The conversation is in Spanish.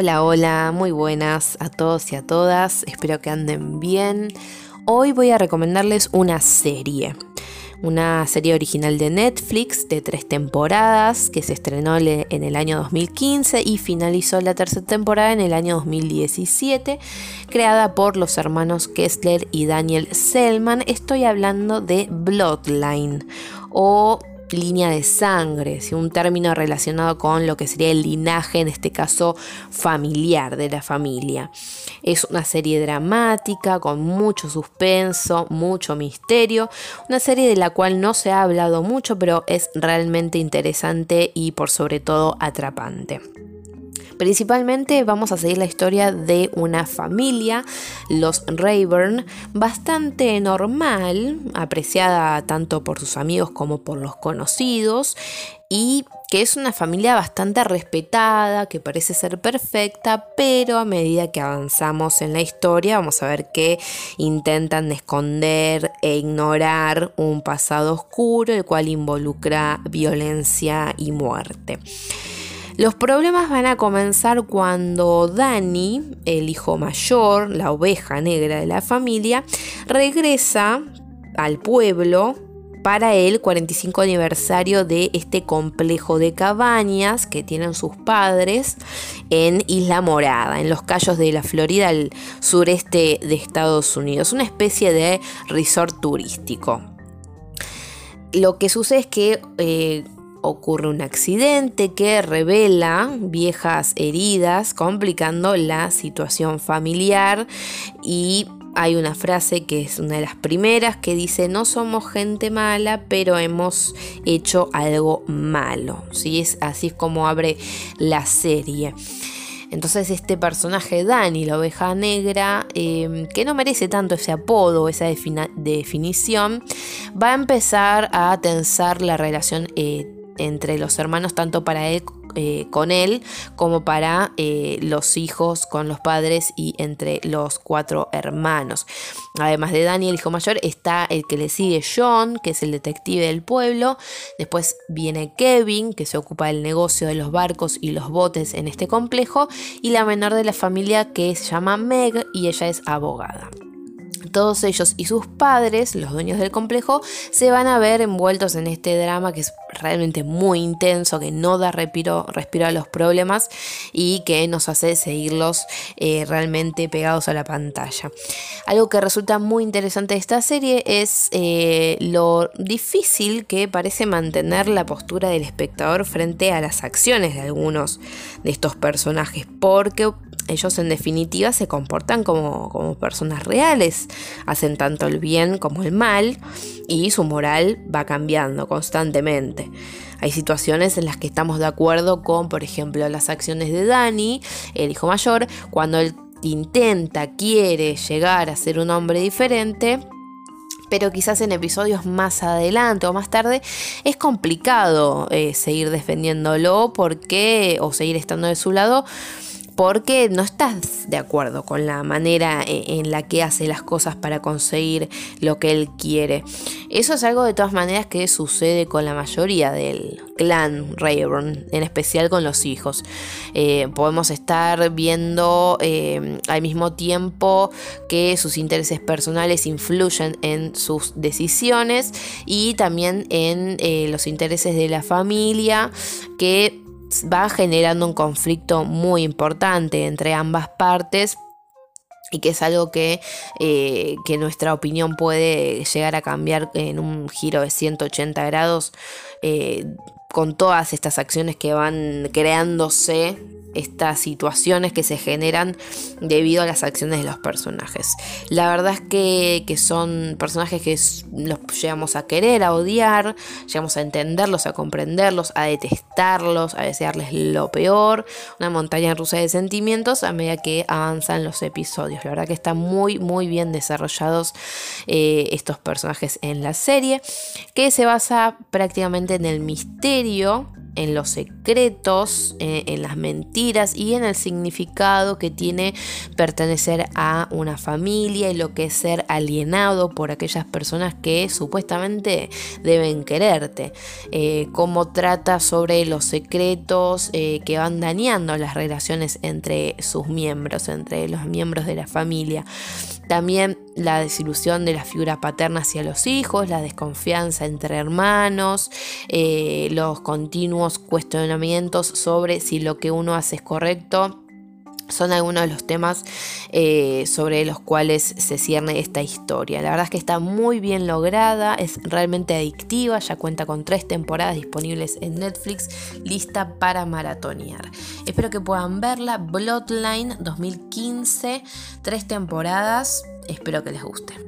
Hola, hola, muy buenas a todos y a todas, espero que anden bien. Hoy voy a recomendarles una serie, una serie original de Netflix de tres temporadas que se estrenó en el año 2015 y finalizó la tercera temporada en el año 2017, creada por los hermanos Kessler y Daniel Selman. Estoy hablando de Bloodline o línea de sangre, un término relacionado con lo que sería el linaje, en este caso familiar de la familia. Es una serie dramática con mucho suspenso, mucho misterio, una serie de la cual no se ha hablado mucho, pero es realmente interesante y por sobre todo atrapante. Principalmente vamos a seguir la historia de una familia, los Rayburn, bastante normal, apreciada tanto por sus amigos como por los conocidos, y que es una familia bastante respetada, que parece ser perfecta, pero a medida que avanzamos en la historia vamos a ver que intentan esconder e ignorar un pasado oscuro, el cual involucra violencia y muerte. Los problemas van a comenzar cuando Dani, el hijo mayor, la oveja negra de la familia, regresa al pueblo para el 45 aniversario de este complejo de cabañas que tienen sus padres en Isla Morada, en los Cayos de la Florida, al sureste de Estados Unidos, una especie de resort turístico. Lo que sucede es que eh, ocurre un accidente que revela viejas heridas, complicando la situación familiar y hay una frase que es una de las primeras que dice no somos gente mala pero hemos hecho algo malo ¿sí? es, así es como abre la serie entonces este personaje Dani, la oveja negra, em, que no merece tanto ese apodo, esa definición, va a empezar a tensar la relación eh, entre los hermanos, tanto para él eh, con él como para eh, los hijos con los padres y entre los cuatro hermanos. Además de Dani, el hijo mayor, está el que le sigue John, que es el detective del pueblo. Después viene Kevin, que se ocupa del negocio de los barcos y los botes en este complejo. Y la menor de la familia que se llama Meg y ella es abogada. Todos ellos y sus padres, los dueños del complejo, se van a ver envueltos en este drama que es realmente muy intenso, que no da respiro, a los problemas y que nos hace seguirlos eh, realmente pegados a la pantalla. Algo que resulta muy interesante de esta serie es eh, lo difícil que parece mantener la postura del espectador frente a las acciones de algunos de estos personajes, porque ellos en definitiva se comportan como, personas reales, hacen tanto el bien como el mal y su moral va cambiando constantemente. Hay situaciones en las que estamos de acuerdo con, por ejemplo, las acciones de Dani, el hijo mayor, cuando él intenta, quiere llegar a ser un hombre diferente, pero quizás en episodios más adelante o más tarde es complicado eh, seguir defendiéndolo porque o seguir estando de su lado porque no estás de acuerdo con la manera e, en la que hace las cosas para conseguir lo que él quiere. Eso es algo de todas maneras que sucede con la mayoría del clan Rayburn, en especial con los hijos. Eh, podemos estar viendo eh, al mismo tiempo que sus intereses personales influyen en sus decisiones y también en eh, los intereses de la familia que va generando un conflicto muy importante entre ambas partes y que es algo que, eh, que, nuestra opinión puede llegar a cambiar en un giro de 180 grados eh, con todas estas acciones que van creándose estas situaciones que se generan debido a las acciones de los personajes. La verdad es que, son personajes que los llegamos a querer, a odiar, llegamos a entenderlos, a comprenderlos, a detestarlos, a desearles lo peor. Una montaña rusa de sentimientos a medida que avanzan los episodios. La verdad que están muy, muy bien desarrollados eh, estos personajes en la serie, que se basa prácticamente en el misterio Dio en los secretos, eh, en las mentiras y en el significado que tiene pertenecer a una familia y lo que es ser alienado por aquellas personas que supuestamente deben quererte. Eh, cómo trata sobre los secretos eh, que van dañando las relaciones entre sus miembros, entre los miembros de la familia. También la desilusión de la figura paterna hacia los hijos, la desconfianza entre hermanos, eh, los continuos cuestionamientos sobre si lo que uno hace es correcto son algunos de los temas eh, sobre los cuales se cierne esta historia. La verdad es que está muy bien lograda, es realmente adictiva, ya cuenta con tres temporadas disponibles en Netflix, lista para maratonear. Espero que puedan verla. Bloodline 2015, tres temporadas, espero que les guste.